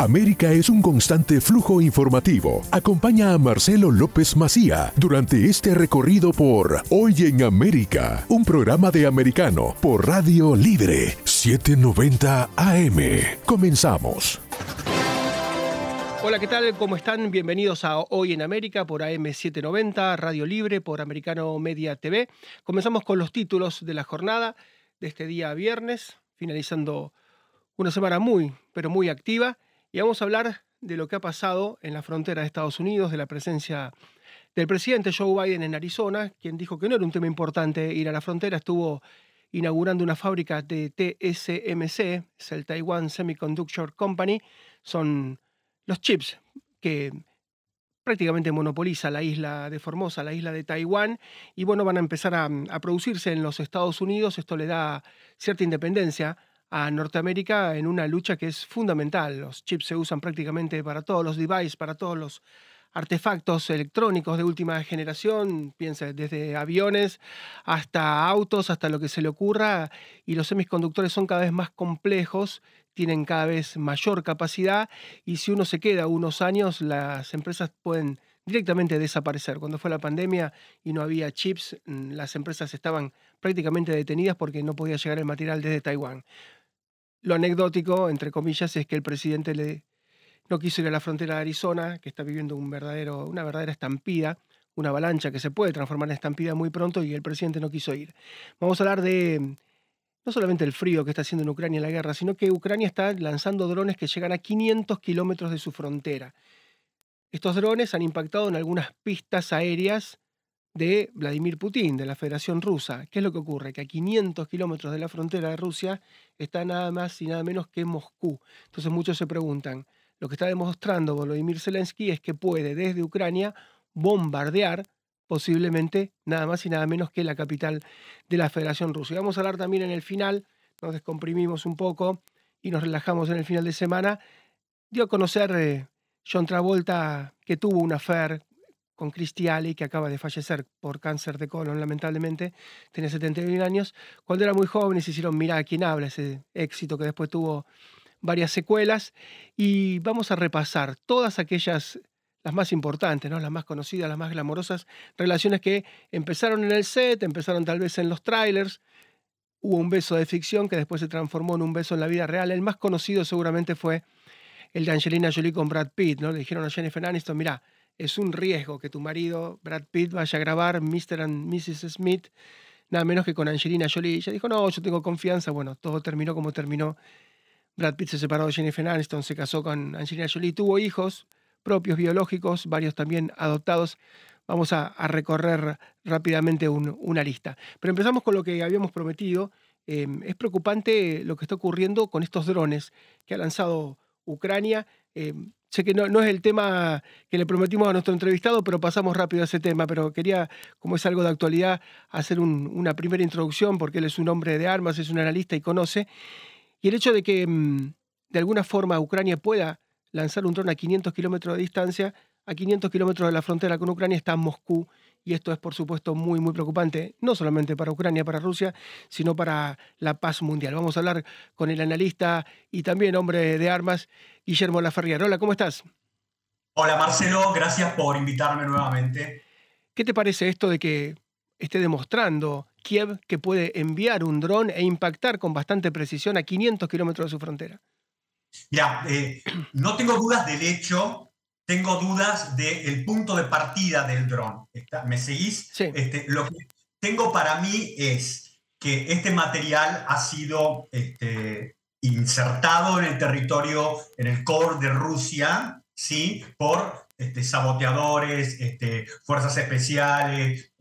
América es un constante flujo informativo. Acompaña a Marcelo López Macía durante este recorrido por Hoy en América, un programa de americano por Radio Libre 790 AM. Comenzamos. Hola, ¿qué tal? ¿Cómo están? Bienvenidos a Hoy en América por AM790, Radio Libre, por Americano Media TV. Comenzamos con los títulos de la jornada de este día viernes, finalizando una semana muy, pero muy activa. Y vamos a hablar de lo que ha pasado en la frontera de Estados Unidos, de la presencia del presidente Joe Biden en Arizona, quien dijo que no era un tema importante ir a la frontera, estuvo inaugurando una fábrica de TSMC, es el Taiwan Semiconductor Company, son los chips que prácticamente monopoliza la isla de Formosa, la isla de Taiwán, y bueno, van a empezar a, a producirse en los Estados Unidos, esto le da cierta independencia a Norteamérica en una lucha que es fundamental. Los chips se usan prácticamente para todos los devices, para todos los artefactos electrónicos de última generación, piensa, desde aviones hasta autos, hasta lo que se le ocurra, y los semiconductores son cada vez más complejos, tienen cada vez mayor capacidad, y si uno se queda unos años, las empresas pueden directamente desaparecer. Cuando fue la pandemia y no había chips, mm, las empresas estaban prácticamente detenidas porque no podía llegar el material desde Taiwán. Lo anecdótico, entre comillas, es que el presidente le, no quiso ir a la frontera de Arizona, que está viviendo una verdadera estampida, una avalancha que se puede transformar en estampida muy pronto y el presidente no quiso ir. Vamos a hablar de no solamente el frío que está haciendo en Ucrania la guerra, sino que Ucrania está lanzando drones que llegan a 500 kilómetros de su frontera. Estos drones han impactado en algunas pistas aéreas de Vladimir Putin, de la Federación Rusa. ¿Qué es lo que ocurre? Que a 500 kilómetros de la frontera de Rusia está nada más y nada menos que Moscú. Entonces muchos se preguntan, lo que está demostrando Volodymyr Zelensky es que puede desde Ucrania bombardear posiblemente nada más y nada menos que la capital de la Federación Rusa. Y vamos a hablar también en el final, nos descomprimimos un poco y nos relajamos en el final de semana, dio a conocer eh, John Travolta que tuvo una affair con Christy Alley, que acaba de fallecer por cáncer de colon, lamentablemente, tenía 71 años. Cuando era muy joven se hicieron Mira a quién habla, ese éxito que después tuvo varias secuelas. Y vamos a repasar todas aquellas, las más importantes, ¿no? las más conocidas, las más glamorosas, relaciones que empezaron en el set, empezaron tal vez en los trailers. Hubo un beso de ficción que después se transformó en un beso en la vida real. El más conocido seguramente fue el de Angelina Jolie con Brad Pitt, ¿no? Le dijeron a Jennifer Aniston, mira, es un riesgo que tu marido, Brad Pitt, vaya a grabar Mr. and Mrs. Smith, nada menos que con Angelina Jolie. Ella dijo, no, yo tengo confianza. Bueno, todo terminó como terminó. Brad Pitt se separó de Jennifer Aniston, se casó con Angelina Jolie, tuvo hijos propios biológicos, varios también adoptados. Vamos a, recorrer rápidamente una lista. Pero empezamos con lo que habíamos prometido. Em, es preocupante lo que está ocurriendo con estos drones que ha lanzado Ucrania. Em, Sé que no, no, es el tema que le prometimos a nuestro entrevistado, pero pasamos rápido a ese tema. Pero quería, como es algo de actualidad, hacer una primera introducción, porque él es un hombre de armas, es un analista y conoce. Y el hecho de que mm, de alguna forma Ucrania pueda lanzar un dron a 500 kilómetros de distancia, a 500 kilómetros de la frontera con Ucrania está Moscú, y esto es por supuesto muy, muy preocupante, no solamente para Ucrania, para Rusia, sino para la paz mundial. Vamos a hablar con el analista y también hombre de armas, Guillermo Laferrier. Hola, ¿cómo estás? Hola Marcelo, gracias por invitarme nuevamente. ¿Qué te parece esto de que esté demostrando Kiev que puede enviar un dron e impactar con bastante precisión a 500 kilómetros de su frontera? Ya, eh, no tengo dudas del hecho tengo dudas del punto de partida del dron. ¿Me seguís? Sí. Este, lo que tengo para mí es que este material ha sido este, insertado en el territorio, en el core de Rusia, ¿sí? por este, saboteadores, fuerzas especiales,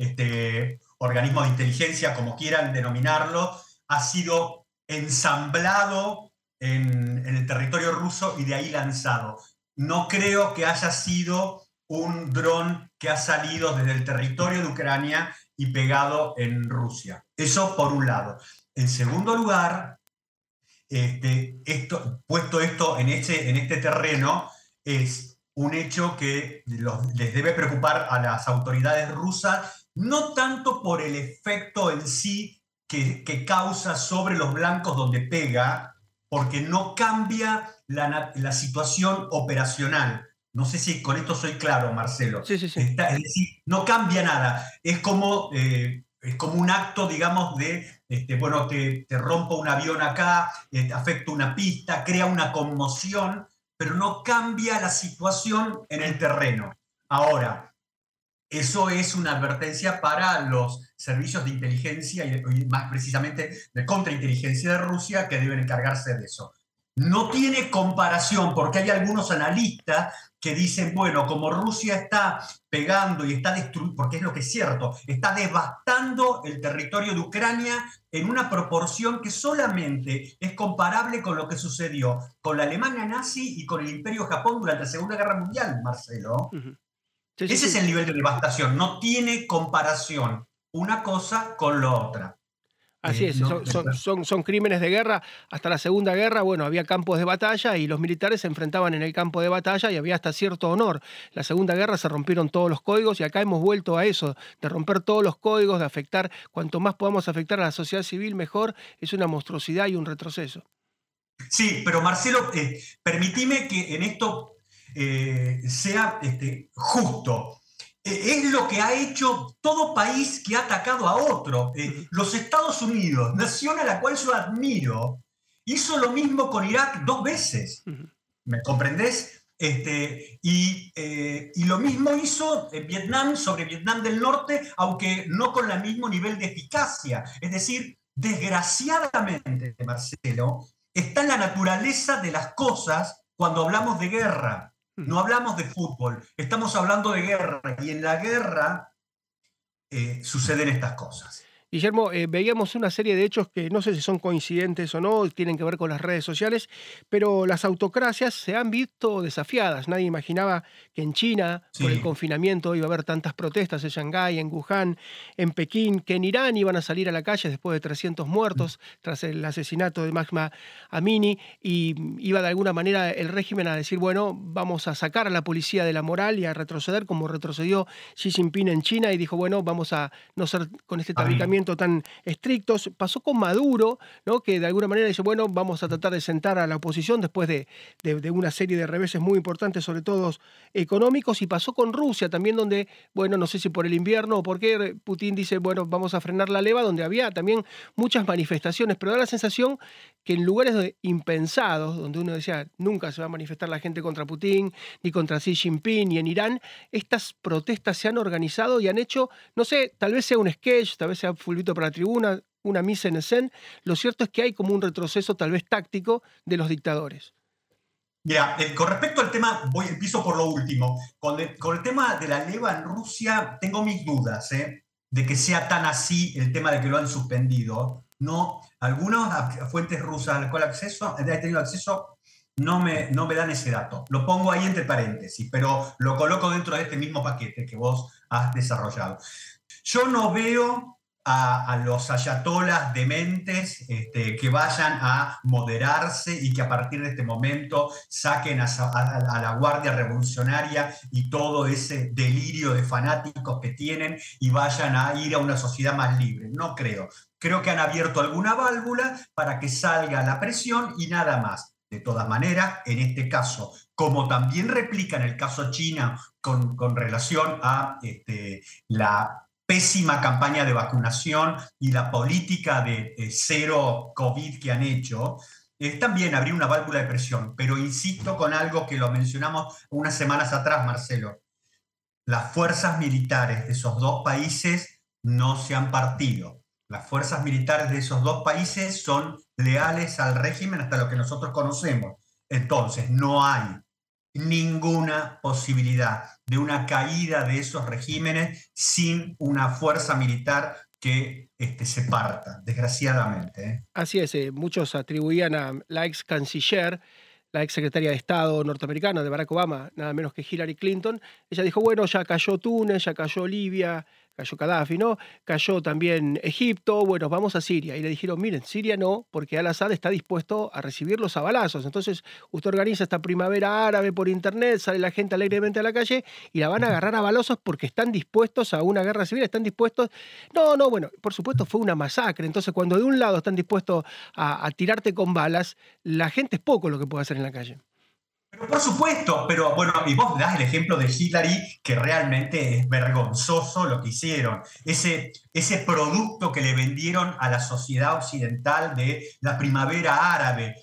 organismos de inteligencia, como quieran denominarlo, ha sido ensamblado en, en el territorio ruso y de ahí lanzado no creo que haya sido un dron que ha salido desde el territorio de Ucrania y pegado en Rusia. Eso por un lado. En segundo lugar, este, esto, puesto esto en este, en este terreno, es un hecho que les debe preocupar a las autoridades rusas, no tanto por el efecto en sí que, que causa sobre los blancos donde pega, porque no cambia la, la situación operacional. No sé si con esto soy claro, Marcelo. Sí, sí, sí. es decir, no cambia nada. Es como, eh, es como un acto, digamos, de, este, bueno, te, te, rompo un avión acá, eh, afecta una pista, crea una conmoción, pero no cambia la situación en el terreno. Ahora, eso es una advertencia para los servicios de inteligencia y más precisamente de contrainteligencia de Rusia que deben encargarse de eso. No tiene comparación porque hay algunos analistas que dicen, bueno, como Rusia está pegando y está destruyendo, porque es lo que es cierto, está devastando el territorio de Ucrania en una proporción que solamente es comparable con lo que sucedió con la Alemania nazi y con el Imperio Japón durante la Segunda Guerra Mundial, Marcelo. Ese es el nivel de devastación, no tiene comparación una cosa con la otra. Así eh, es, son, son, crímenes de guerra. Hasta la Segunda Guerra, bueno, había campos de batalla y los militares se enfrentaban en el campo de batalla y había hasta cierto honor. La Segunda Guerra se rompieron todos los códigos y acá hemos vuelto a eso, de romper todos los códigos, de afectar, cuanto más podamos afectar a la sociedad civil, mejor. Es una monstruosidad y un retroceso. Sí, pero Marcelo, eh, permitime que en esto eh, sea este, justo. Eh, es lo que ha hecho todo país que ha atacado a otro. Eh, los Estados Unidos, nación a la cual yo admiro, hizo lo mismo con Irak dos veces. ¿Me comprendés? Este, y, eh, y, lo mismo hizo en Vietnam sobre Vietnam del Norte, aunque no con el mismo nivel de eficacia. Es decir, desgraciadamente, Marcelo, está en la naturaleza de las cosas cuando hablamos de guerra. No hablamos de fútbol, estamos hablando de guerra y en la guerra eh, suceden estas cosas. Guillermo, eh, veíamos una serie de hechos que no sé si son coincidentes o no, tienen que ver con las redes sociales, pero las autocracias se han visto desafiadas. Nadie imaginaba que en China, por el confinamiento, iba a haber tantas protestas en Shanghái, en Wuhan, en Pekín, que en Irán iban a salir a la calle después de 300 muertos tras el asesinato de Magma Amini, y iba de alguna manera el régimen a decir, bueno, vamos a sacar a la policía de la moral y a retroceder como retrocedió Xi Jinping en China y dijo, bueno, vamos a no ser con este tabicamiento tan estrictos. Pasó con Maduro, que de alguna manera dice, bueno, vamos a tratar de sentar a la oposición después de, de, una serie de reveses muy importantes, sobre todo económicos, y pasó con Rusia también, donde, bueno, no sé si por el invierno o por qué Putin dice, bueno, vamos a frenar la leva, donde había también muchas manifestaciones, pero da la sensación que en lugares impensados, donde uno decía, nunca se va a manifestar la gente contra Putin, ni contra Xi Jinping, ni en Irán, estas protestas se han organizado y han hecho, no sé, tal vez sea un sketch, tal vez sea fulvito para la tribuna, una misa en escena. Lo cierto es que hay como un retroceso tal vez táctico de los dictadores. Mira, eh, con respecto al tema, voy, empiezo por lo último. Con el, con el tema de la leva en Rusia, tengo mis dudas ¿eh? de que sea tan así el tema de que lo han suspendido. No, algunas fuentes rusas a las cuales acceso, he tenido acceso no me, no me dan ese dato. Lo pongo ahí entre paréntesis, pero lo coloco dentro de este mismo paquete que vos has desarrollado. Yo no veo a, los ayatolas dementes este, que vayan a moderarse y que a partir de este momento saquen a, la Guardia Revolucionaria y todo ese delirio de fanáticos que tienen y vayan a ir a una sociedad más libre. No creo. Creo que han abierto alguna válvula para que salga la presión y nada más. De todas maneras, en este caso, como también replica en el caso China con, con relación a este, la pésima campaña de vacunación y la política de cero COVID que han hecho, es también abrir una válvula de presión. Pero insisto con algo que lo mencionamos unas semanas atrás, Marcelo. Las fuerzas militares de esos dos países no se han partido. Las fuerzas militares de esos dos países son leales al régimen hasta lo que nosotros conocemos. Entonces, no hay ninguna posibilidad de una caída de esos regímenes sin una fuerza militar que este, se parta, desgraciadamente. ¿eh? Así es, eh, muchos atribuían a la ex canciller la ex secretaria de Estado norteamericana de Barack Obama, nada menos que Hillary Clinton, ella dijo, bueno, ya cayó Túnez, ya cayó Libia, cayó Gaddafi, ¿no? Cayó también Egipto, bueno, vamos a Siria. Y le dijeron, miren, Siria no, porque Al-Assad está dispuesto a recibirlos a balazos. Entonces, usted organiza esta primavera árabe por internet, sale la gente alegremente a la calle y la van a agarrar a balazos porque están dispuestos a una guerra civil, están dispuestos... No, no, bueno, por supuesto fue una masacre. Entonces, cuando de un lado están dispuestos a, a tirarte con balas, la gente es poco lo que puede hacer en la calle. Pero por supuesto, pero bueno, y vos das el ejemplo de Hillary, que realmente es vergonzoso lo que hicieron. Ese, ese producto que le vendieron a la sociedad occidental de la primavera árabe.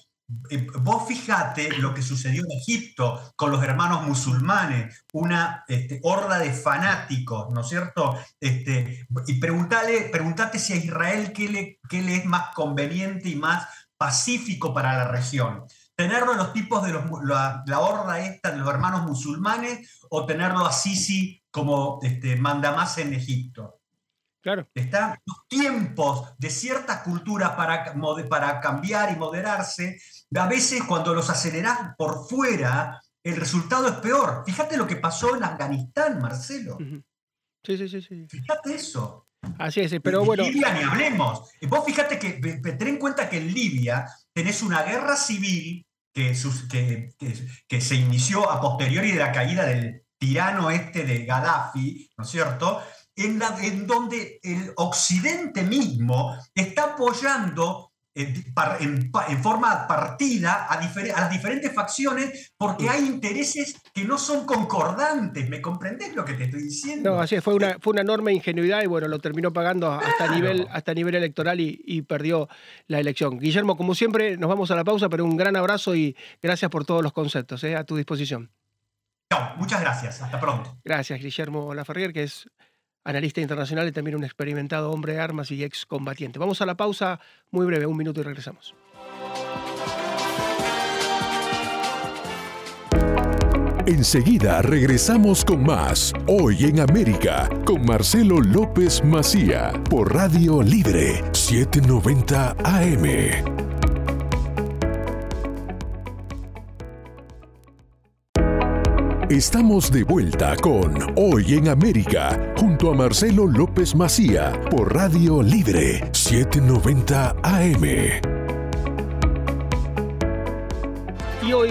Eh, vos fijate lo que sucedió en Egipto con los hermanos musulmanes, una este, horda de fanáticos, ¿no es cierto? Este, y preguntale, preguntate si a Israel qué le, qué le es más conveniente y más pacífico para la región tenerlo en los tipos de la, horda esta de los hermanos musulmanes o tenerlo a Sisi como este, mandamás en Egipto. Claro. Están los tiempos de ciertas culturas para, para cambiar y moderarse. A veces cuando los acelerás por fuera, el resultado es peor. Fíjate lo que pasó en Afganistán, Marcelo. Sí, sí, sí, sí. Fíjate eso. Así es, pero bueno. En Libia ni hablemos. Vos fíjate que, ten en cuenta que en Libia tenés una guerra civil que, se inició a posteriori de la caída del tirano este de Gaddafi, ¿no es cierto? En donde el Occidente mismo está apoyando en, forma partida a, a, las diferentes facciones porque hay intereses que no son concordantes. ¿Me comprendés lo que te estoy diciendo? No, así fue una, fue una enorme ingenuidad y bueno, lo terminó pagando hasta, nivel, hasta nivel electoral y, perdió la elección. Guillermo, como siempre, nos vamos a la pausa, pero un gran abrazo y gracias por todos los conceptos, ¿eh? a tu disposición. Chao, muchas gracias. Hasta pronto. Gracias, Guillermo Laferrier, que es analista internacional y también un experimentado hombre de armas y excombatiente. Vamos a la pausa muy breve, un minuto y regresamos. Enseguida regresamos con más Hoy en América con Marcelo López Macía por Radio Libre 790 AM. Estamos de vuelta con Hoy en América, junto a Marcelo López Macía, por Radio Libre 790 AM.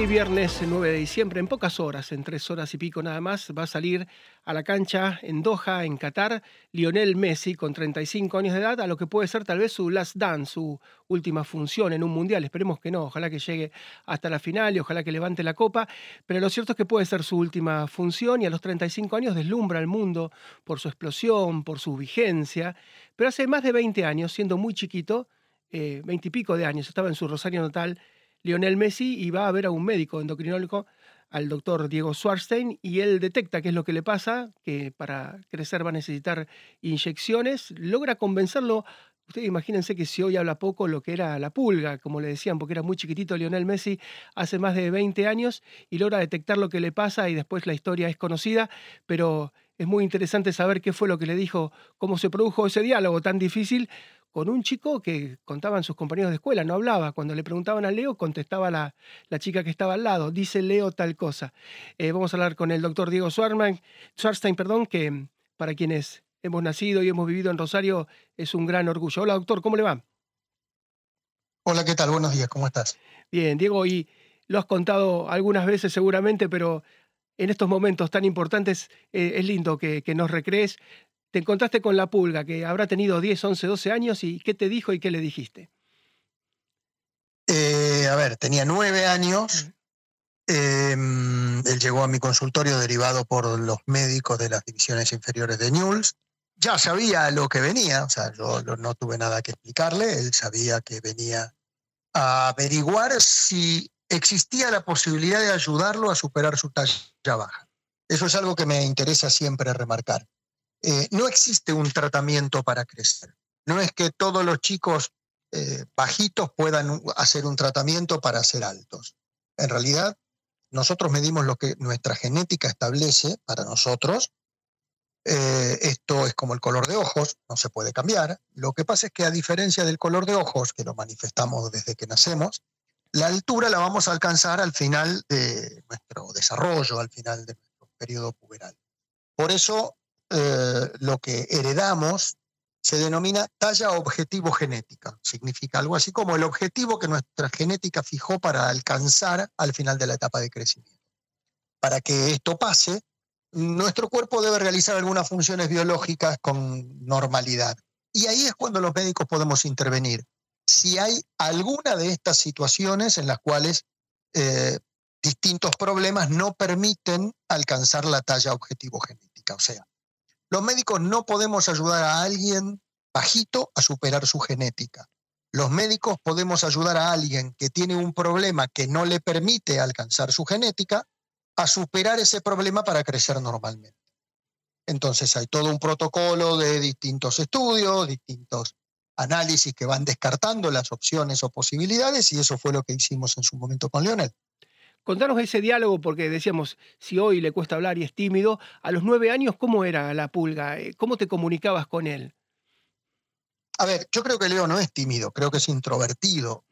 Viernes 9 de diciembre, en pocas horas, en tres horas y pico nada más, va a salir a la cancha en Doha, en Qatar, Lionel Messi, con 35 años de edad, a lo que puede ser tal vez su last dance, su última función en un mundial. Esperemos que no, ojalá que llegue hasta la final y ojalá que levante la copa. Pero lo cierto es que puede ser su última función y a los 35 años deslumbra al mundo por su explosión, por su vigencia. Pero hace más de 20 años, siendo muy chiquito, eh, 20 y pico de años, estaba en su Rosario natal Lionel Messi y va a ver a un médico endocrinólogo, al doctor Diego Schwarstein, y él detecta qué es lo que le pasa, que para crecer va a necesitar inyecciones, logra convencerlo. Ustedes imagínense que si hoy habla poco lo que era la pulga, como le decían, porque era muy chiquitito Lionel Messi hace más de 20 años y logra detectar lo que le pasa y después la historia es conocida, pero es muy interesante saber qué fue lo que le dijo, cómo se produjo ese diálogo tan difícil con un chico que contaban sus compañeros de escuela, no hablaba. Cuando le preguntaban a Leo, contestaba la, la chica que estaba al lado, dice Leo tal cosa. Eh, vamos a hablar con el doctor Diego Schwarstein, perdón, que para quienes hemos nacido y hemos vivido en Rosario es un gran orgullo. Hola doctor, ¿cómo le va? Hola, ¿qué tal? Buenos días, ¿cómo estás? Bien, Diego, y lo has contado algunas veces seguramente, pero en estos momentos tan importantes eh, es lindo que, que, nos recrees te encontraste con la pulga, que habrá tenido 10, 11, 12 años, y ¿qué te dijo y qué le dijiste? Eh, a ver, tenía nueve años. Em, él llegó a mi consultorio derivado por los médicos de las divisiones inferiores de Newell's. Ya sabía lo que venía, o sea, yo, no tuve nada que explicarle, él sabía que venía a averiguar si existía la posibilidad de ayudarlo a superar su talla baja. Eso es algo que me interesa siempre remarcar. Eh, no existe un tratamiento para crecer. No es que todos los chicos eh, bajitos puedan hacer un tratamiento para ser altos. En realidad, nosotros medimos lo que nuestra genética establece para nosotros. Eh, esto es como el color de ojos, no se puede cambiar. Lo que pasa es que a diferencia del color de ojos, que lo manifestamos desde que nacemos, la altura la vamos a alcanzar al final de nuestro desarrollo, al final de nuestro periodo puberal. Por eso eh, lo que heredamos se denomina talla objetivo genética. Significa algo así como el objetivo que nuestra genética fijó para alcanzar al final de la etapa de crecimiento. Para que esto pase, nuestro cuerpo debe realizar algunas funciones biológicas con normalidad. Y ahí es cuando los médicos podemos intervenir. Si hay alguna de estas situaciones en las cuales eh, distintos problemas no permiten alcanzar la talla objetivo genética. O sea, los médicos no podemos ayudar a alguien bajito a superar su genética. Los médicos podemos ayudar a alguien que tiene un problema que no le permite alcanzar su genética a superar ese problema para crecer normalmente. Entonces hay todo un protocolo de distintos estudios, distintos análisis que van descartando las opciones o posibilidades y eso fue lo que hicimos en su momento con Lionel. Contanos ese diálogo, porque decíamos, si hoy le cuesta hablar y es tímido, a los nueve años, ¿cómo era la pulga? Eh, ¿Cómo te comunicabas con él? A ver, yo creo que Leo no es tímido, creo que es introvertido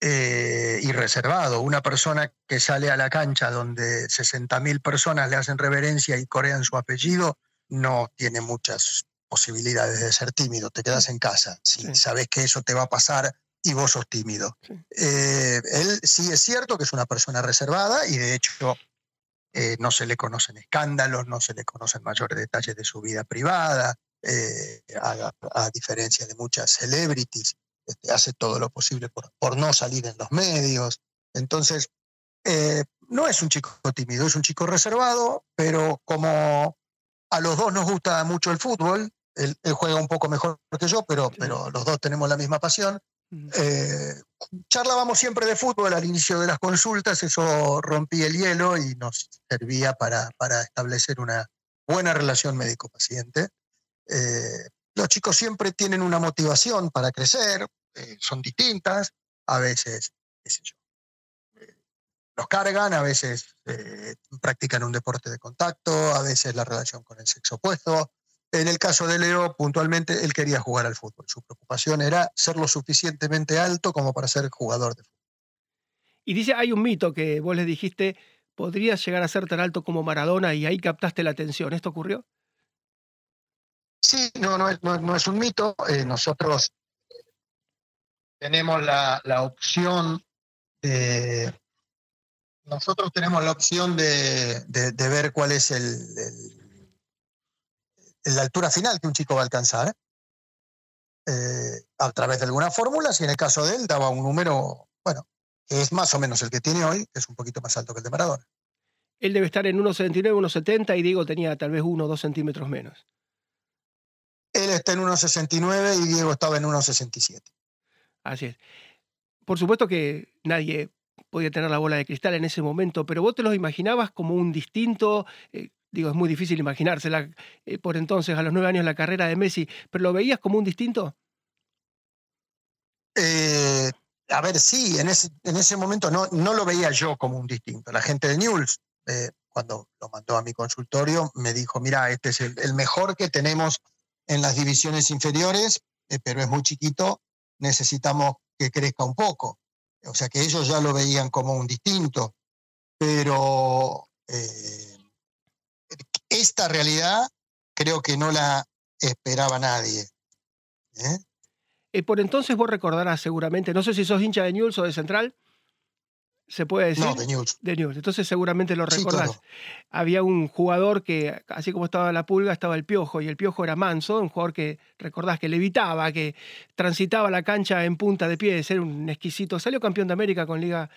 eh, y reservado. Una persona que sale a la cancha donde 60.000 personas le hacen reverencia y corean su apellido, no tiene muchas posibilidades de ser tímido. Te quedas en casa si sabes que eso te va a pasar y vos sos tímido. Eh, él sí es cierto que es una persona reservada y de hecho eh, no se le conocen escándalos, no se le conocen mayores detalles de su vida privada, eh, a, diferencia de muchas celebrities, este, hace todo lo posible por, por, no salir en los medios. Entonces, no es un chico tímido, es un chico reservado, pero como a los dos nos gusta mucho el fútbol, él, juega un poco mejor que yo, pero, pero los dos tenemos la misma pasión. Eh, charlábamos siempre de fútbol al inicio de las consultas, eso rompía el hielo y nos servía para, para establecer una buena relación médico-paciente. Eh, los chicos siempre tienen una motivación para crecer, eh, son distintas, a veces, qué yo, los cargan, a veces practican un deporte de contacto, a veces la relación con el sexo opuesto, en el caso de Leo, puntualmente, él quería jugar al fútbol. Su preocupación era ser lo suficientemente alto como para ser jugador de fútbol. Y dice, hay un mito que vos le dijiste, podrías llegar a ser tan alto como Maradona y ahí captaste la atención. ¿Esto ocurrió? Sí, no, no, es, un mito. Eh, nosotros tenemos la, opción de... Nosotros tenemos la opción de, ver cuál es el la altura final que un chico va a alcanzar eh, a través de alguna fórmula, y en el caso de él daba un número, bueno, que es más o menos el que tiene hoy, que es un poquito más alto que el de Maradona. Él debe estar en 1,69, 1,70 y Diego tenía tal vez 1 o 2 centímetros menos. Él está en 1,69 y Diego estaba en 1,67. Así es. Por supuesto que nadie podía tener la bola de cristal en ese momento, pero vos te lo imaginabas como un distinto, eh, digo, es muy difícil imaginársela eh, por entonces, a los nueve años, la carrera de Messi, pero ¿lo veías como un distinto? Eh, a ver, sí, en ese, en ese momento no, no lo veía yo como un distinto. La gente de Newell's, cuando lo mandó a mi consultorio, me dijo, mira, este es el, mejor que tenemos en las divisiones inferiores, pero es muy chiquito, necesitamos que crezca un poco. O sea que ellos ya lo veían como un distinto, pero eh, esta realidad creo que no la esperaba nadie. ¿eh? Eh, por entonces vos recordarás seguramente, no sé si sos hincha de Newell's o de Central, ¿Se puede decir? No, de News. De News. Entonces seguramente lo recordás. Había un jugador que, así como estaba la pulga, estaba el piojo, y el piojo era manso, un jugador que recordás que levitaba, que transitaba la cancha en punta de pie, ser un exquisito. Salió campeón de América con Liga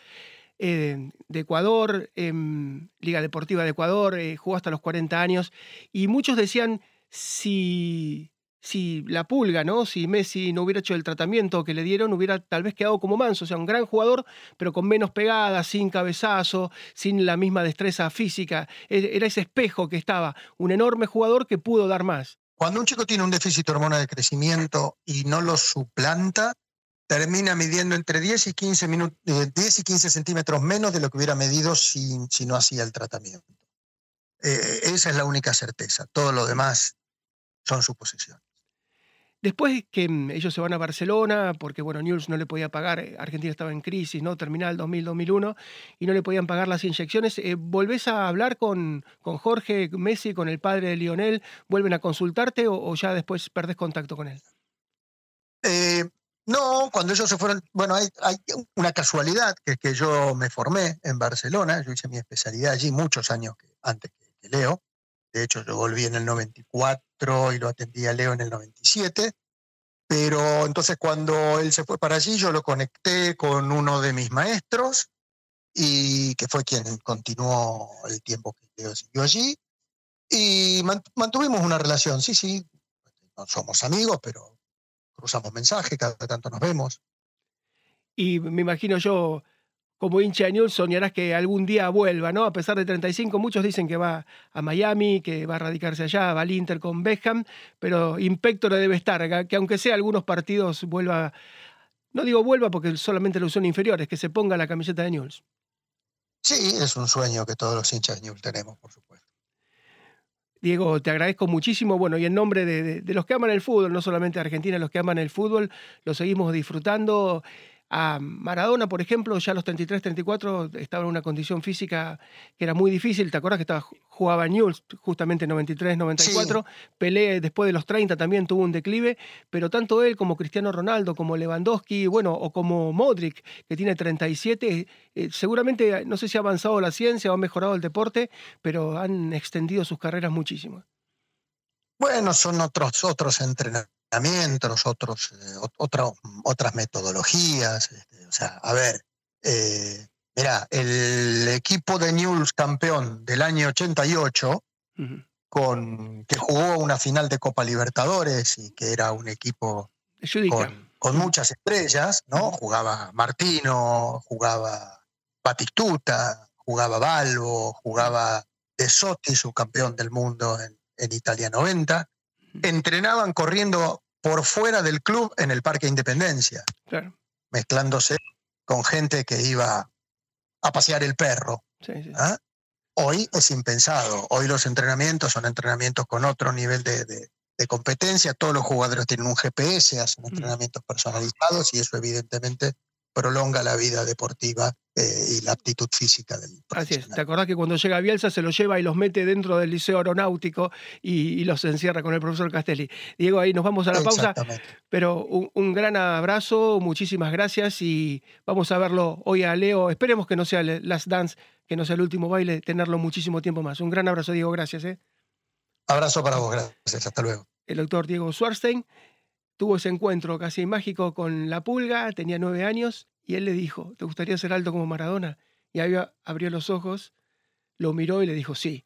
eh, de Ecuador, Liga Deportiva de Ecuador, eh, jugó hasta los 40 años, y muchos decían si si la pulga, ¿no? Si Messi no hubiera hecho el tratamiento que le dieron, hubiera tal vez quedado como Manso, o sea, un gran jugador, pero con menos pegada, sin cabezazo, sin la misma destreza física. E, era ese espejo que estaba, un enorme jugador que pudo dar más. Cuando un chico tiene un déficit hormona de crecimiento y no lo suplanta, termina midiendo entre 10 y 15, 10 eh, y 15 centímetros menos de lo que hubiera medido si, si no hacía el tratamiento. Eh, esa es la única certeza. Todo lo demás son suposiciones. Después que mm, ellos se van a Barcelona, porque bueno, News no le podía pagar, eh, Argentina estaba en crisis, ¿no? Terminal 2000-2001, y no le podían pagar las inyecciones. Eh, ¿Volvés a hablar con, con Jorge Messi, con el padre de Lionel? ¿Vuelven a consultarte o, ya después perdés contacto con él? Eh, no, cuando ellos se fueron, bueno, hay, una casualidad, que es que yo me formé en Barcelona, yo hice mi especialidad allí muchos años antes que Leo, de hecho yo volví en el 94 y lo atendí a Leo en el 97, pero entonces cuando él se fue para allí yo lo conecté con uno de mis maestros y que fue quien continuó el tiempo que Leo siguió allí. Y mantuvimos una relación, sí, sí, no somos amigos, pero cruzamos mensajes, cada tanto nos vemos. Y me imagino yo, como hincha de News, soñarás que algún día vuelva, ¿no? A pesar de 35, muchos dicen que va a Miami, que va a radicarse allá, va al Inter con Beckham, pero Impector debe estar, que aunque sea algunos partidos vuelva, no digo vuelva porque solamente lo son inferiores, que se ponga la camiseta de News. Sí, es un sueño que todos los hinchas de News tenemos, por supuesto. Diego, te agradezco muchísimo. Bueno, y en nombre de, los que aman el fútbol, no solamente Argentina, los que aman el fútbol, lo seguimos disfrutando a Maradona, por ejemplo, ya a los 33, 34 estaba en una condición física que era muy difícil. ¿Te acuerdas que estaba, jugaba Newell's justamente en 93, 94? Pelé después de los 30 también tuvo un declive, pero tanto él como Cristiano Ronaldo, como Lewandowski, bueno, o como Modric, que tiene 37, eh, seguramente no sé si ha avanzado la ciencia o ha mejorado el deporte, pero han extendido sus carreras muchísimo. Bueno, son otros, otros entrenadores otros, eh, otras metodologías. Este, o sea, a ver, eh, mira, el equipo de Newell's campeón del año 88, con, que jugó una final de Copa Libertadores y que era un equipo con, muchas estrellas, ¿no? Jugaba Martino, jugaba Batistuta, jugaba Balbo, jugaba De Sotti, su campeón del mundo en, en Italia 90 entrenaban corriendo por fuera del club en el Parque Independencia, mezclándose con gente que iba a pasear el perro. ¿ah? Hoy es impensado. Hoy los entrenamientos son entrenamientos con otro nivel de, competencia. Todos los jugadores tienen un GPS, hacen mm. entrenamientos personalizados y eso evidentemente prolonga la vida deportiva eh, y la aptitud física del Así es. ¿Te acordás que cuando llega Bielsa se los lleva y los mete dentro del liceo aeronáutico y, los encierra con el profesor Castelli? Diego, ahí nos vamos a la pausa. Pero un, gran abrazo, muchísimas gracias y vamos a verlo hoy a Leo. Esperemos que no sea el Last Dance, que no sea el último baile, tenerlo muchísimo tiempo más. Un gran abrazo, Diego, gracias. ¿eh? Abrazo para vos, gracias. Hasta luego. El doctor Diego Schwarstein tuvo ese encuentro casi mágico con la pulga, tenía nueve años, y él le dijo, ¿te gustaría ser alto como Maradona? Y había, abrió los ojos, lo miró y le dijo, sí.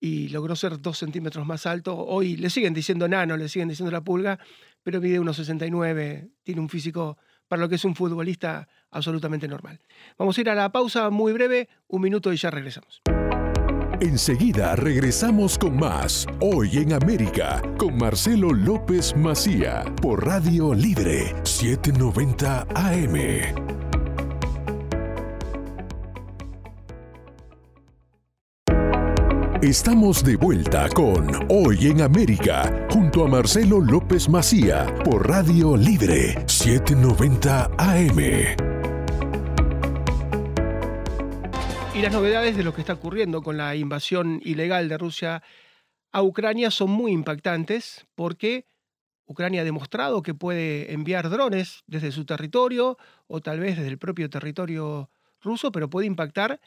Y logró ser dos centímetros más alto. Hoy le siguen diciendo nano, le siguen diciendo la pulga, pero mide unos 69, tiene un físico para lo que es un futbolista absolutamente normal. Vamos a ir a la pausa muy breve, un minuto y ya regresamos. Enseguida regresamos con más Hoy en América con Marcelo López Macía por Radio Libre 790 AM. Estamos de vuelta con Hoy en América junto a Marcelo López Macía por Radio Libre 790 AM. Y las novedades de lo que está ocurriendo con la invasión ilegal de Rusia a Ucrania son muy impactantes porque Ucrania ha demostrado que puede enviar drones desde su territorio o tal vez desde el propio territorio ruso, pero puede impactar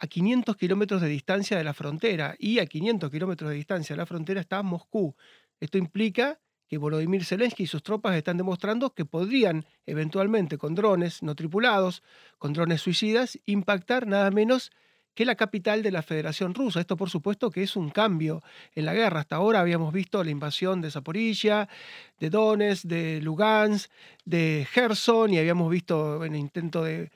a 500 kilómetros de distancia de la frontera. Y a 500 kilómetros de distancia de la frontera está Moscú. Esto implica que Volodymyr Zelensky y sus tropas están demostrando que podrían eventualmente con drones no tripulados, con drones suicidas, impactar nada menos que la capital de la Federación Rusa. Esto por supuesto que es un cambio en la guerra. Hasta ahora habíamos visto la invasión de Zaporilla, de Donetsk, de Lugansk, de Gerson y habíamos visto el intento de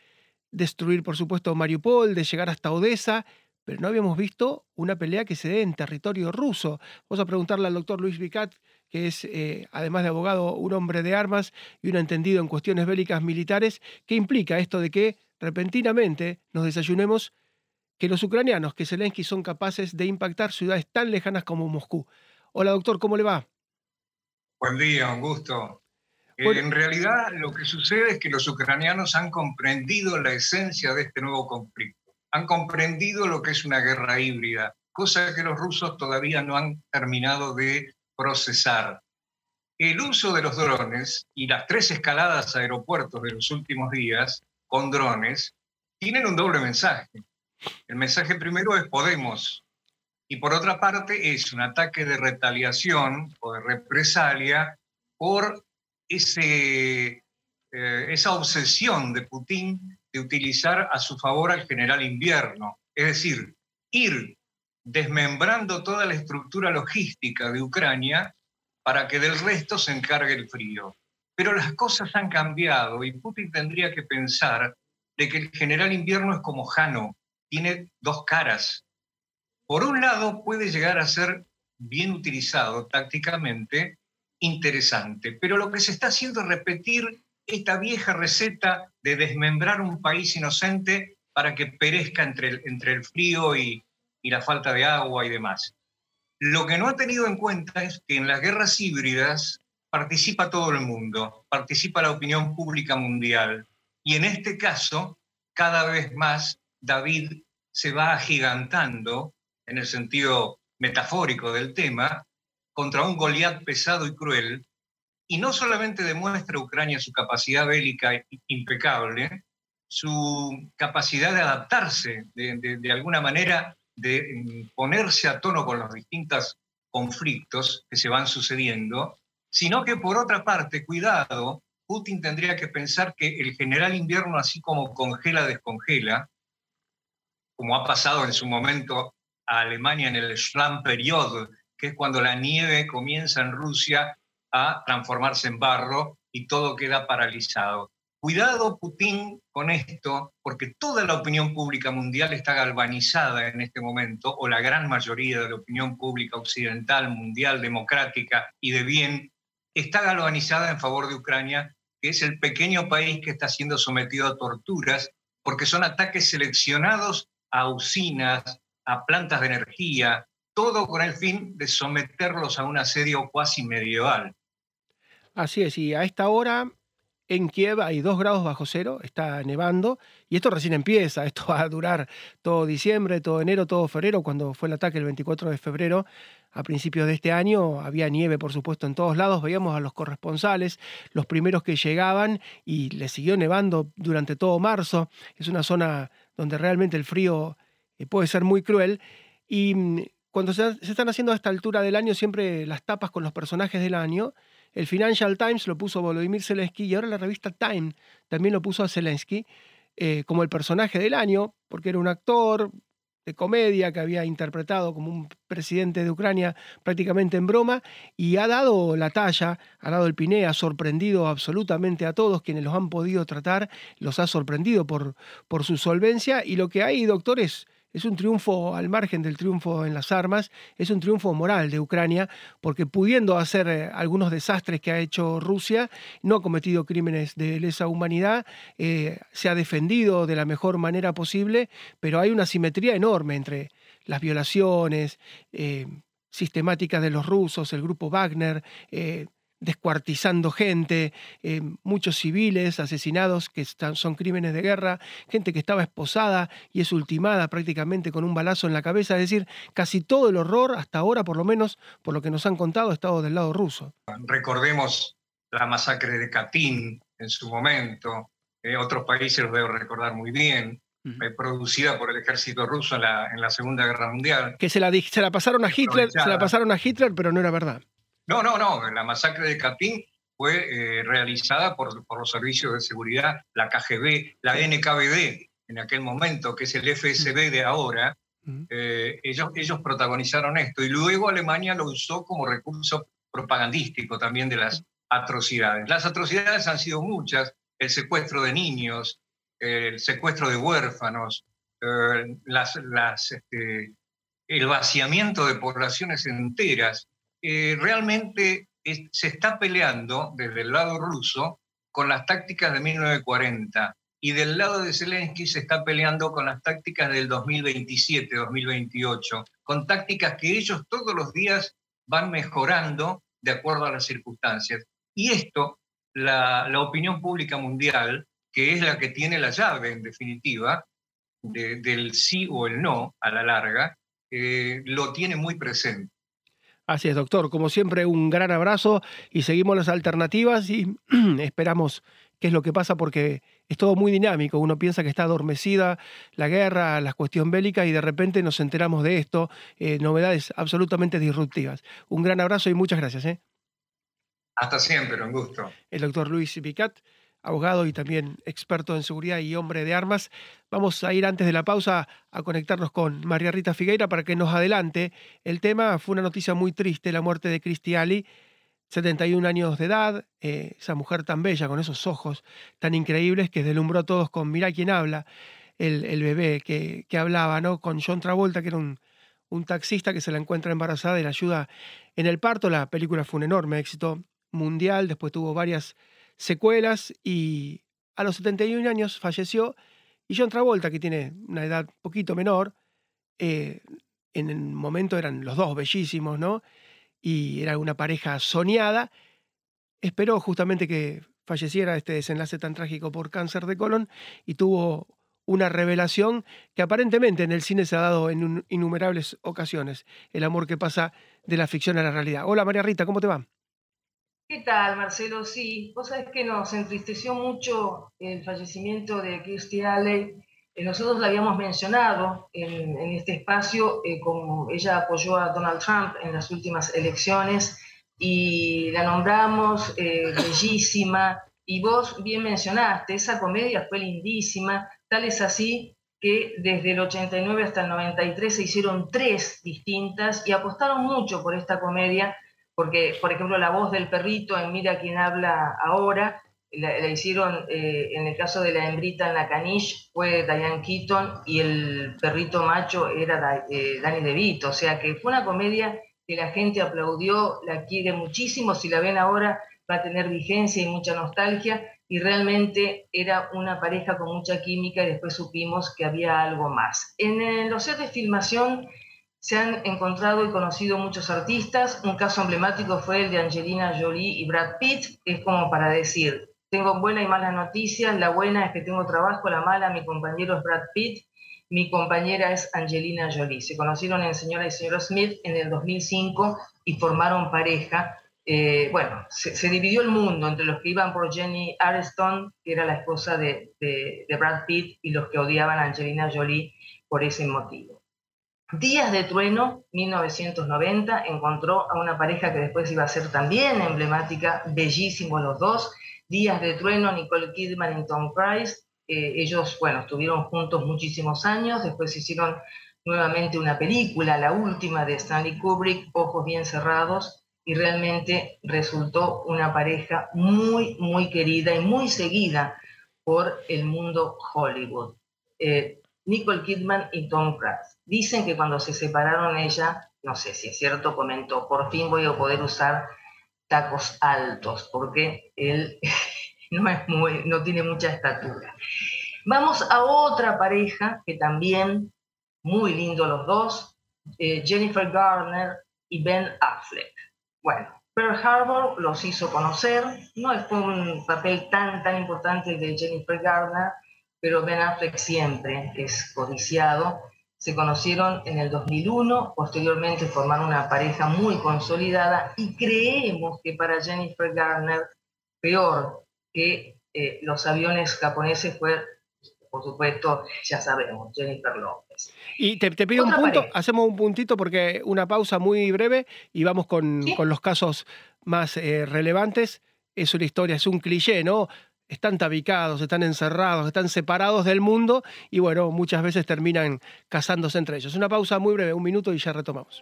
destruir por supuesto Mariupol, de llegar hasta Odessa, pero no habíamos visto una pelea que se dé en territorio ruso. Vamos a preguntarle al doctor Luis Vicat que es, eh, además de abogado, un hombre de armas y un entendido en cuestiones bélicas militares, ¿qué implica esto de que repentinamente nos desayunemos que los ucranianos, que Zelensky, son capaces de impactar ciudades tan lejanas como Moscú. Hola doctor, ¿cómo le va? Buen día, un gusto. Eh, en realidad lo que sucede es que los ucranianos han comprendido la esencia de este nuevo conflicto. Han comprendido lo que es una guerra híbrida, cosa que los rusos todavía no han terminado de procesar. El uso de los drones y las tres escaladas a aeropuertos de los últimos días con drones tienen un doble mensaje. El mensaje primero es Podemos, y por otra parte es un ataque de retaliación o de represalia por ese, eh, esa obsesión de Putin de utilizar a su favor al general invierno, es decir, ir desmembrando toda la estructura logística de Ucrania para que del resto se encargue el frío. Pero las cosas han cambiado y Putin tendría que pensar de que el general invierno es como Jano, tiene dos caras, por un lado, puede llegar a ser bien utilizado tácticamente, interesante, pero lo que se está haciendo es repetir esta vieja receta de desmembrar un país inocente para que perezca entre el, entre el frío y, la falta de agua y demás. Lo que no ha tenido en cuenta es que en las guerras híbridas participa todo el mundo, participa la opinión pública mundial. Y en este caso, cada vez más, David se va agigantando en el sentido metafórico del tema, contra un Goliat pesado y cruel, y no solamente demuestra Ucrania su capacidad bélica impecable, su capacidad de adaptarse, de, alguna manera, de mm, ponerse a tono con los distintos conflictos que se van sucediendo, sino que por otra parte, cuidado, Putin tendría que pensar que el general invierno, así como congela, descongela, como ha pasado en su momento a Alemania en el Schlammperiode, que es cuando la nieve comienza en Rusia a transformarse en barro y todo queda paralizado. Cuidado Putin con esto, porque toda la opinión pública mundial está galvanizada en este momento, o la gran mayoría de la opinión pública occidental, mundial, democrática y de bien, está galvanizada en favor de Ucrania, que es el pequeño país que está siendo sometido a torturas, porque son ataques seleccionados a usinas, a plantas de energía, todo con el fin de someterlos a un asedio cuasi medieval. Así es, y a esta hora en Kiev hay dos grados bajo cero, está nevando, y esto recién empieza, esto va a durar todo diciembre, todo enero, todo febrero, cuando fue el ataque el 24 de febrero, a principios de este año, había nieve, por supuesto, en todos lados, veíamos a los corresponsales, los primeros que llegaban, y le siguió nevando durante todo marzo, es una zona donde realmente el frío puede ser muy cruel. Y mm, cuando se, están haciendo a esta altura del año siempre las tapas con los personajes del año, el Financial Times lo puso Volodymyr Zelensky y ahora la revista Time también lo puso a Zelensky eh, como el personaje del año, porque era un actor de comedia que había interpretado como un presidente de Ucrania prácticamente en broma y ha dado la talla, ha dado el piné, ha sorprendido absolutamente a todos quienes los han podido tratar, los ha sorprendido por, por su solvencia y lo que hay, doctores, es un triunfo al margen del triunfo en las armas, es un triunfo moral de Ucrania, porque pudiendo hacer eh, algunos desastres que ha hecho Rusia, no ha cometido crímenes de lesa humanidad, eh, se ha defendido de la mejor manera posible, pero hay una simetría enorme entre las violaciones eh, sistemáticas de los rusos, el grupo Wagner, descuartizando gente, eh, muchos civiles asesinados que son crímenes de guerra, gente que estaba esposada y es ultimada prácticamente con un balazo en la cabeza, es decir, casi todo el horror hasta ahora, por lo menos por lo que nos han contado, ha estado del lado ruso. Recordemos la masacre de Katyn en su momento, eh, otros países los debo recordar muy bien, eh, producida por el ejército ruso en la, Segunda Guerra Mundial. Que se la, se la pasaron a Hitler, se la pasaron a Hitler, pero no era verdad. No, no, no. La masacre de Katyn fue eh, realizada por, los servicios de seguridad, la KGB, la NKVD en aquel momento, que es el FSB de ahora. Eh, ellos, ellos protagonizaron esto y luego Alemania lo usó como recurso propagandístico también de las atrocidades. Las atrocidades han sido muchas, el secuestro de niños, el secuestro de huérfanos, eh, las, este, el vaciamiento de poblaciones enteras, eh, realmente se está peleando desde el lado ruso con las tácticas de 1940 y del lado de Zelensky se está peleando con las tácticas del 2027, 2028, con tácticas que ellos todos los días van mejorando de acuerdo a las circunstancias. Y esto, la, opinión pública mundial, que es la que tiene la llave, en definitiva, del sí o el no a la larga, eh, lo tiene muy presente. Así es, doctor. Como siempre, un gran abrazo y seguimos las alternativas y esperamos qué es lo que pasa porque es todo muy dinámico. Uno piensa que está adormecida la guerra, la cuestión bélica y de repente nos enteramos de esto, eh, novedades absolutamente disruptivas. Un gran abrazo y muchas gracias. ¿eh? Hasta siempre, un gusto. El doctor Luis Picat, abogado y también experto en seguridad y hombre de armas. Vamos a ir antes de la pausa a conectarnos con María Rita Figueira para que nos adelante. El tema fue una noticia muy triste, la muerte de Cristi Ali 71 años de edad, eh, esa mujer tan bella, con esos ojos tan increíbles que deslumbró a todos con Mirá quién habla, el, bebé que, que, hablaba, ¿no? Con John Travolta, que era un, un, taxista que se la encuentra embarazada y la ayuda en el parto. La película fue un enorme éxito mundial, después tuvo varias secuelas y a los 71 años falleció. Y John Travolta, que tiene una edad poquito menor, eh, en el momento eran los dos bellísimos, ¿no? y era una pareja soñada, esperó justamente que falleciera este desenlace tan trágico por cáncer de colon y tuvo una revelación que aparentemente en el cine se ha dado en innumerables ocasiones, el amor que pasa de la ficción a la realidad. Hola María Rita, ¿cómo te va? ¿Qué tal, Marcelo? Sí, vos sabés que nos entristeció mucho el fallecimiento de Kirstie Alley eh, nosotros la habíamos mencionado en, este espacio, eh, como ella apoyó a Donald Trump en las últimas elecciones y la nombramos eh, bellísima. Y vos bien mencionaste, esa comedia fue lindísima, tal es así que desde el 89 hasta el 93 se hicieron tres distintas y apostaron mucho por esta comedia, porque, por ejemplo, la voz del perrito en Mira quién habla ahora la, hicieron, eh, en el caso de la hembrita en la caniche, fue Diane Keaton y el perrito macho era eh, Danny DeVito. O sea que fue una comedia que la gente aplaudió, la quiere muchísimo. Si la ven ahora, va a tener vigencia y mucha nostalgia. Y realmente era una pareja con mucha química y después supimos que había algo más. En los sets de filmación se han encontrado y conocido muchos artistas. Un caso emblemático fue el de Angelina Jolie y Brad Pitt, es como para decir, tengo buena y mala noticias. La buena es que tengo trabajo, la mala, mi compañero es Brad Pitt, mi compañera es Angelina Jolie. Se conocieron en Señora y Señor Smith en el 2005 y formaron pareja. Eh, bueno, se, dividió el mundo entre los que iban por Jenny Ariston, que era la esposa de Brad Pitt, y los que odiaban a Angelina Jolie por ese motivo. Días de Trueno, 1990, encontró a una pareja que después iba a ser también emblemática, bellísimos los dos, Días de Trueno, Nicole Kidman y Tom Price. ellos, bueno, estuvieron juntos muchísimos años, después hicieron nuevamente una película, la última de Stanley Kubrick, Ojos Bien Cerrados, y realmente resultó una pareja muy, muy querida y muy seguida por el mundo Hollywood. Eh, Nicole Kidman y Tom Price. Dicen que cuando se separaron ella, no sé si es cierto, comentó, por fin voy a poder usar tacos altos, porque él no, es no tiene mucha estatura. Vamos a otra pareja que también, muy lindo los dos, eh, Jennifer Garner y Ben Affleck. Bueno, Pearl Harbor los hizo conocer, no fue un papel tan, tan importante de Jennifer Garner, pero Ben Affleck siempre es codiciado se conocieron en el 2001, posteriormente formaron una pareja muy consolidada y creemos que para Jennifer Garner, peor que eh, los aviones japoneses fue, por supuesto, ya sabemos, Jennifer López. Y te, pido un punto, hacemos un puntito porque una pausa muy breve y vamos con, los casos más eh, relevantes. Es una historia, es un cliché, ¿no? Están tabicados, están encerrados, están separados del mundo y bueno, muchas veces terminan casándose entre ellos. Una pausa muy breve, un minuto y ya retomamos.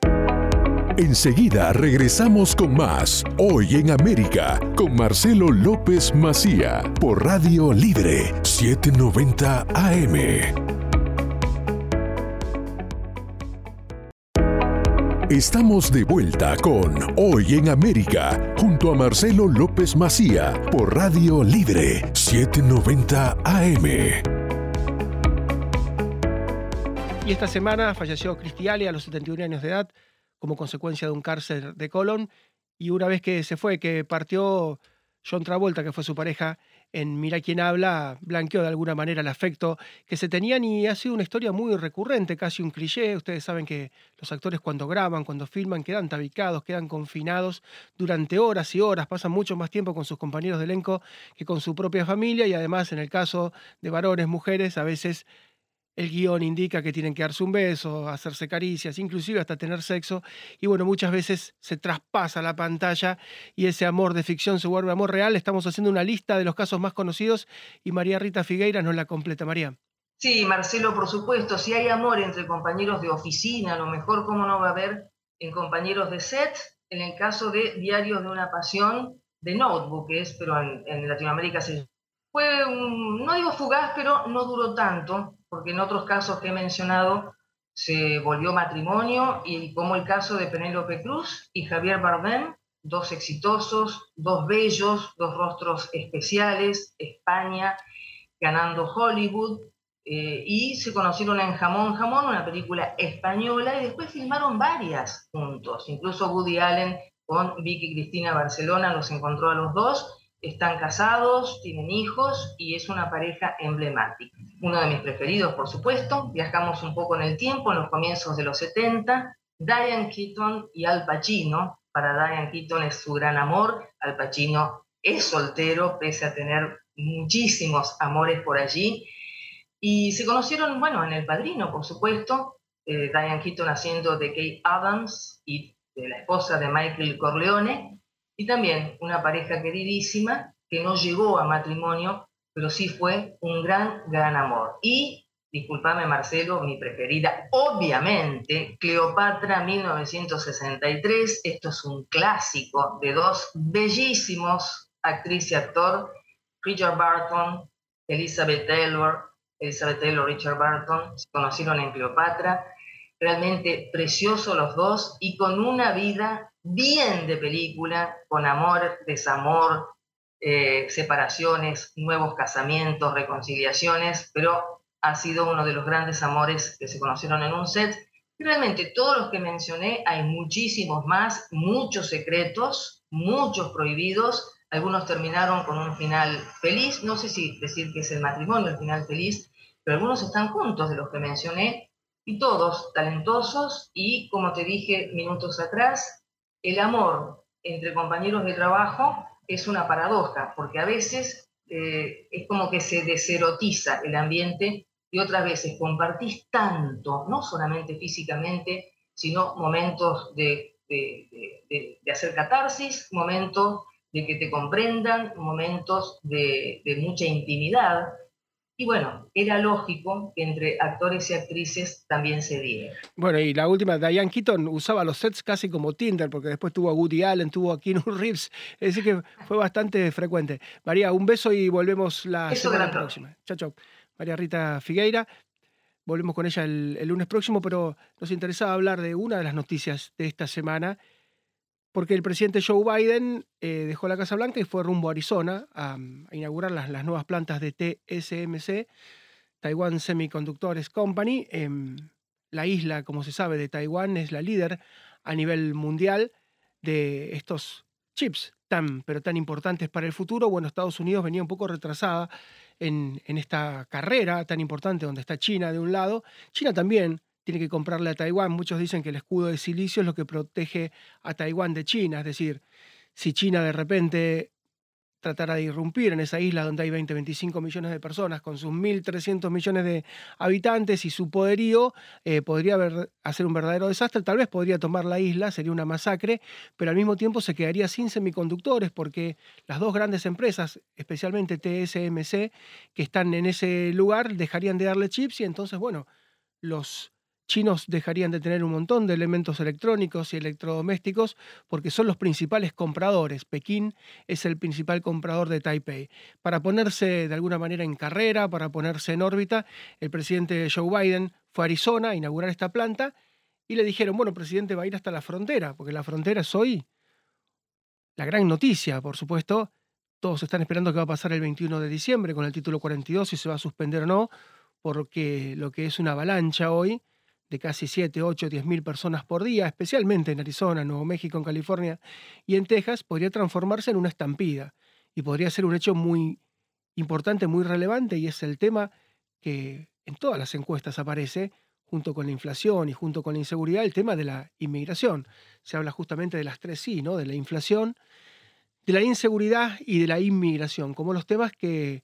Enseguida regresamos con más Hoy en América con Marcelo López Macía por Radio Libre 790 AM. Estamos de vuelta con Hoy en América, junto a Marcelo López Macía, por Radio Libre 790 AM. Y esta semana falleció Cristiale a los 71 años de edad como consecuencia de un cáncer de colon. y una vez que se fue, que partió John Travolta, que fue su pareja en Mira quién habla, blanqueó de alguna manera el afecto que se tenían y ha sido una historia muy recurrente, casi un cliché. Ustedes saben que los actores cuando graban, cuando filman, quedan tabicados, quedan confinados durante horas y horas, pasan mucho más tiempo con sus compañeros de elenco que con su propia familia y además en el caso de varones, mujeres, a veces el guion indica que tienen que darse un beso, hacerse caricias, inclusive hasta tener sexo. Y bueno, muchas veces se traspasa la pantalla y ese amor de ficción se vuelve amor real. Estamos haciendo una lista de los casos más conocidos y María Rita Figueira nos la completa. María. Sí, Marcelo, por supuesto. Si hay amor entre compañeros de oficina, a lo mejor, ¿cómo no va a haber en compañeros de set? En el caso de Diarios de una Pasión, de Notebook, es, pero en, en Latinoamérica se fue, no digo fugaz, pero no duró tanto, porque en otros casos que he mencionado se volvió matrimonio, y como el caso de Penélope Cruz y Javier Bardem, dos exitosos, dos bellos, dos rostros especiales, España ganando Hollywood, eh, y se conocieron en Jamón Jamón, una película española, y después filmaron varias juntos, incluso Woody Allen con Vicky Cristina Barcelona los encontró a los dos, están casados, tienen hijos y es una pareja emblemática. Uno de mis preferidos, por supuesto. Viajamos un poco en el tiempo, en los comienzos de los 70. Diane Keaton y Al Pacino. Para Diane Keaton es su gran amor. Al Pacino es soltero, pese a tener muchísimos amores por allí. Y se conocieron, bueno, en El Padrino, por supuesto. Eh, Diane Keaton haciendo de Kate Adams y de la esposa de Michael Corleone y también una pareja queridísima que no llegó a matrimonio, pero sí fue un gran, gran amor. Y, discúlpame Marcelo, mi preferida, obviamente, Cleopatra 1963, esto es un clásico de dos bellísimos actriz y actor, Richard Barton, Elizabeth Taylor, Elizabeth Taylor, Richard Barton, se conocieron en Cleopatra, realmente preciosos los dos y con una vida bien de película, con amor, desamor, eh, separaciones, nuevos casamientos, reconciliaciones, pero ha sido uno de los grandes amores que se conocieron en un set. realmente todos los que mencioné, hay muchísimos más, muchos secretos, muchos prohibidos, algunos terminaron con un final feliz, no sé si decir que es el matrimonio el final feliz, pero algunos están juntos de los que mencioné, y todos talentosos y, como te dije minutos atrás, el amor entre compañeros de trabajo es una paradoja, porque a veces eh, es como que se deserotiza el ambiente y otras veces compartís tanto, no solamente físicamente, sino momentos de, hacer catarsis, momentos de que te comprendan, momentos de mucha intimidad, y bueno, era lógico que entre actores y actrices también se diera. Bueno, y la última, Diane Keaton usaba los sets casi como Tinder, porque después tuvo a Woody Allen, tuvo a Keanu Reeves, es decir que fue bastante frecuente. María, un beso y volvemos la semana próxima. Chao, chao. María Rita Figueira, volvemos con ella el lunes próximo, pero nos interesaba hablar de una de las noticias de esta semana, porque el presidente Joe Biden eh, dejó la Casa Blanca y fue rumbo a Arizona a, inaugurar las, nuevas plantas de TSMC, Taiwan Semiconductors Company. Em, la isla, como se sabe, de Taiwán es la líder a nivel mundial de estos chips tan, pero tan importantes para el futuro. Bueno, Estados Unidos venía un poco retrasada en esta carrera tan importante donde está China de un lado. China también tiene que comprarle a Taiwán. Muchos dicen que el escudo de silicio es lo que protege a Taiwán de China. Es decir, si China de repente tratara de irrumpir en esa isla donde hay 20, 25 millones de personas, con sus 1.300 millones de habitantes y su poderío, eh, podría hacer un verdadero desastre. Tal vez podría tomar la isla, sería una masacre, pero al mismo tiempo se quedaría sin semiconductores porque las dos grandes empresas, especialmente TSMC, que están en ese lugar, dejarían de darle chips y entonces, bueno, los chinos dejarían de tener un montón de elementos electrónicos y electrodomésticos porque son los principales compradores. Pekín es el principal comprador de Taipei. Para ponerse de alguna manera en carrera, para ponerse en órbita, el presidente Joe Biden fue a Arizona a inaugurar esta planta y le dijeron, bueno, presidente va a ir hasta la frontera, porque la frontera es hoy la gran noticia, por supuesto. Todos están esperando qué va a pasar el 21 de diciembre con el título 42, si se va a suspender o no, porque lo que es una avalancha hoy de casi 7, 8, 10 mil personas por día, especialmente en Arizona, Nuevo México, en California y en Texas, podría transformarse en una estampida y podría ser un hecho muy importante, muy relevante y es el tema que en todas las encuestas aparece, junto con la inflación y junto con la inseguridad, el tema de la inmigración. Se habla justamente de las tres sí, ¿no? De la inflación, de la inseguridad y de la inmigración, como los temas que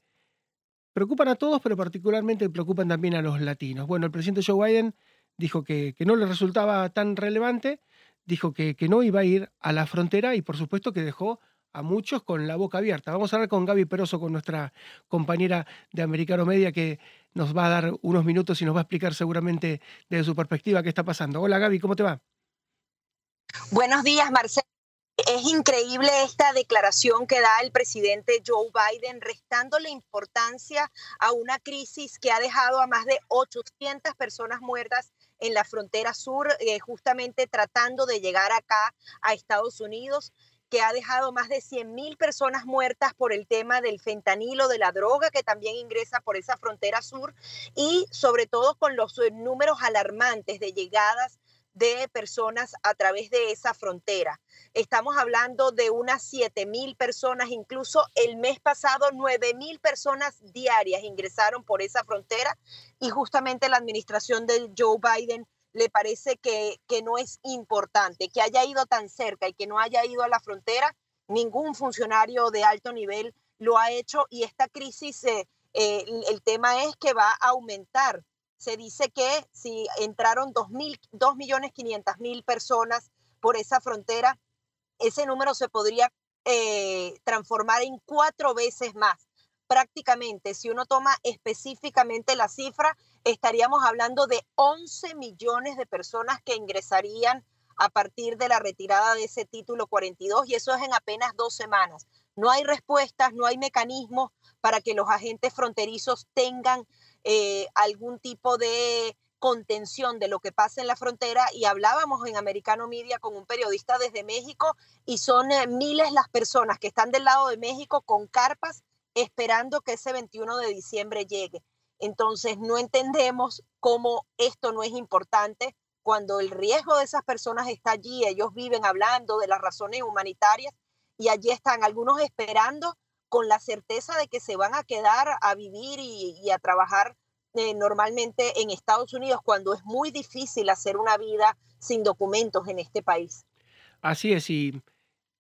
preocupan a todos, pero particularmente preocupan también a los latinos. Bueno, el presidente Joe Biden dijo que, no le resultaba tan relevante, dijo que, que, no iba a ir a la frontera y por supuesto que dejó a muchos con la boca abierta. Vamos a hablar con Gaby Peroso, con nuestra compañera de Americano Media, que nos va a dar unos minutos y nos va a explicar seguramente desde su perspectiva qué está pasando. Hola Gaby, ¿cómo te va? Buenos días, Marcelo. Es increíble esta declaración que da el presidente Joe Biden, restando la importancia a una crisis que ha dejado a más de 800 personas muertas en la frontera sur, eh, justamente tratando de llegar acá a Estados Unidos que ha dejado más de 100.000 personas muertas por el tema del fentanilo, de la droga que también ingresa por esa frontera sur y sobre todo con los eh, números alarmantes de llegadas de personas a través de esa frontera. Estamos hablando de unas 7 mil personas, incluso el mes pasado 9 mil personas diarias ingresaron por esa frontera y justamente la administración de Joe Biden le parece que, que no es importante, que haya ido tan cerca y que no haya ido a la frontera, ningún funcionario de alto nivel lo ha hecho y esta crisis, eh, eh, el tema es que va a aumentar. Se dice que si entraron 2.500.000 millones mil personas por esa frontera, ese número se podría eh, transformar en cuatro veces más prácticamente, si uno toma específicamente la cifra, estaríamos hablando de 11 millones de personas que ingresarían a partir de la retirada de ese título 42 y eso es en apenas dos semanas. No hay respuestas, no hay mecanismos para que los agentes fronterizos tengan eh, algún tipo de contención de lo que pasa en la frontera y hablábamos en Americano Media con un periodista desde México y son eh, miles las personas que están del lado de México con carpas esperando que ese 21 de diciembre llegue. Entonces, no entendemos cómo esto no es importante cuando el riesgo de esas personas está allí, ellos viven hablando de las razones humanitarias y allí están algunos esperando con la certeza de que se van a quedar a vivir y, a trabajar eh, normalmente en Estados Unidos cuando es muy difícil hacer una vida sin documentos en este país. Así es, y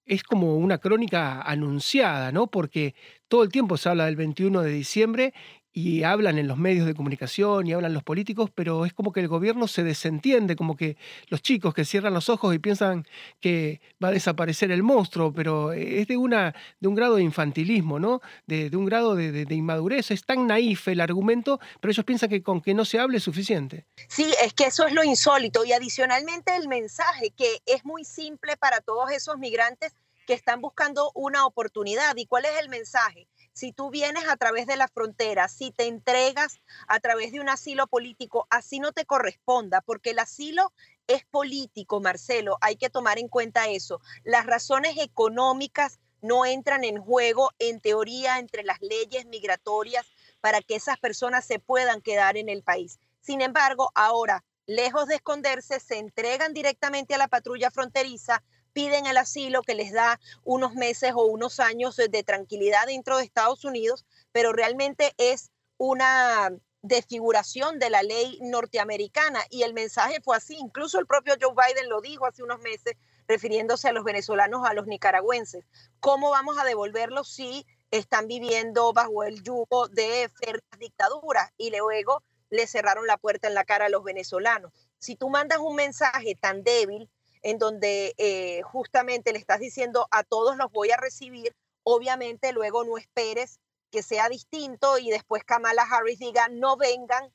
es como una crónica anunciada, ¿no? Porque todo el tiempo se habla del 21 de diciembre y hablan en los medios de comunicación y hablan los políticos, pero es como que el gobierno se desentiende, como que los chicos que cierran los ojos y piensan que va a desaparecer el monstruo, pero es de, una, de un grado de infantilismo, ¿no? De, un grado de, inmadurez. Es tan naif el argumento, pero ellos piensan que con que no se hable es suficiente. Sí, es que eso es lo insólito. Y adicionalmente el mensaje, que es muy simple para todos esos migrantes que están buscando una oportunidad. ¿Y cuál es el mensaje? Si tú vienes a través de la frontera, si te entregas a través de un asilo político, así no te corresponda, porque el asilo es político, Marcelo, hay que tomar en cuenta eso. Las razones económicas no entran en juego, en teoría, entre las leyes migratorias para que esas personas se puedan quedar en el país. Sin embargo, ahora, lejos de esconderse, se entregan directamente a la patrulla fronteriza, piden el asilo que les da unos meses o unos años de tranquilidad dentro de Estados Unidos, pero realmente es una desfiguración de la ley norteamericana y el mensaje fue así, incluso el propio Joe Biden lo dijo hace unos meses refiriéndose a los venezolanos, a los nicaragüenses. ¿Cómo vamos a devolverlos si están viviendo bajo el yugo de férreas dictaduras y luego le cerraron la puerta en la cara a los venezolanos? Si tú mandas un mensaje tan débil, en donde eh, justamente le estás diciendo a todos los voy a recibir, obviamente luego no esperes que sea distinto y después Kamala Harris diga no vengan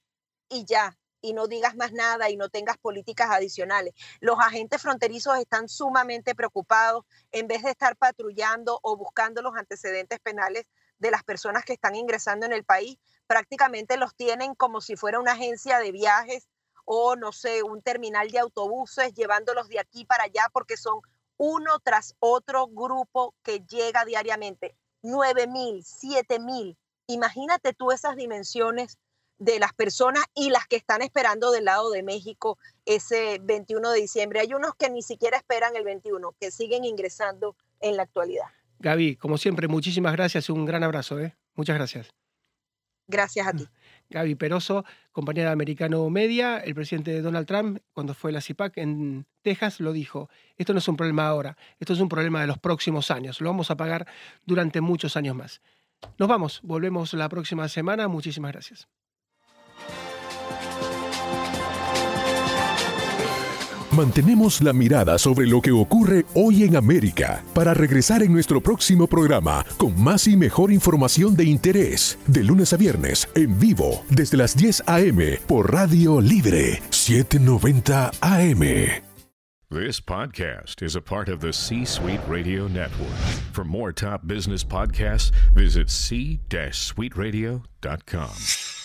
y ya, y no digas más nada y no tengas políticas adicionales. Los agentes fronterizos están sumamente preocupados en vez de estar patrullando o buscando los antecedentes penales de las personas que están ingresando en el país, prácticamente los tienen como si fuera una agencia de viajes o no sé, un terminal de autobuses llevándolos de aquí para allá porque son uno tras otro grupo que llega diariamente. 9 mil, 7 mil. Imagínate tú esas dimensiones de las personas y las que están esperando del lado de México ese 21 de diciembre. Hay unos que ni siquiera esperan el 21, que siguen ingresando en la actualidad. Gaby, como siempre, muchísimas gracias un gran abrazo. ¿eh? Muchas gracias. Gracias a ti. Gaby Peroso, compañera de Americano Media, el presidente de Donald Trump, cuando fue la CIPAC en Texas, lo dijo, esto no es un problema ahora, esto es un problema de los próximos años, lo vamos a pagar durante muchos años más. Nos vamos, volvemos la próxima semana, muchísimas gracias. Mantenemos la mirada sobre lo que ocurre hoy en América para regresar en nuestro próximo programa con más y mejor información de interés, de lunes a viernes, en vivo, desde las 10 a.m. por Radio Libre 790 AM. This podcast is a part of the C Suite Radio Network. For more top business podcasts, visit c-suiteradio.com.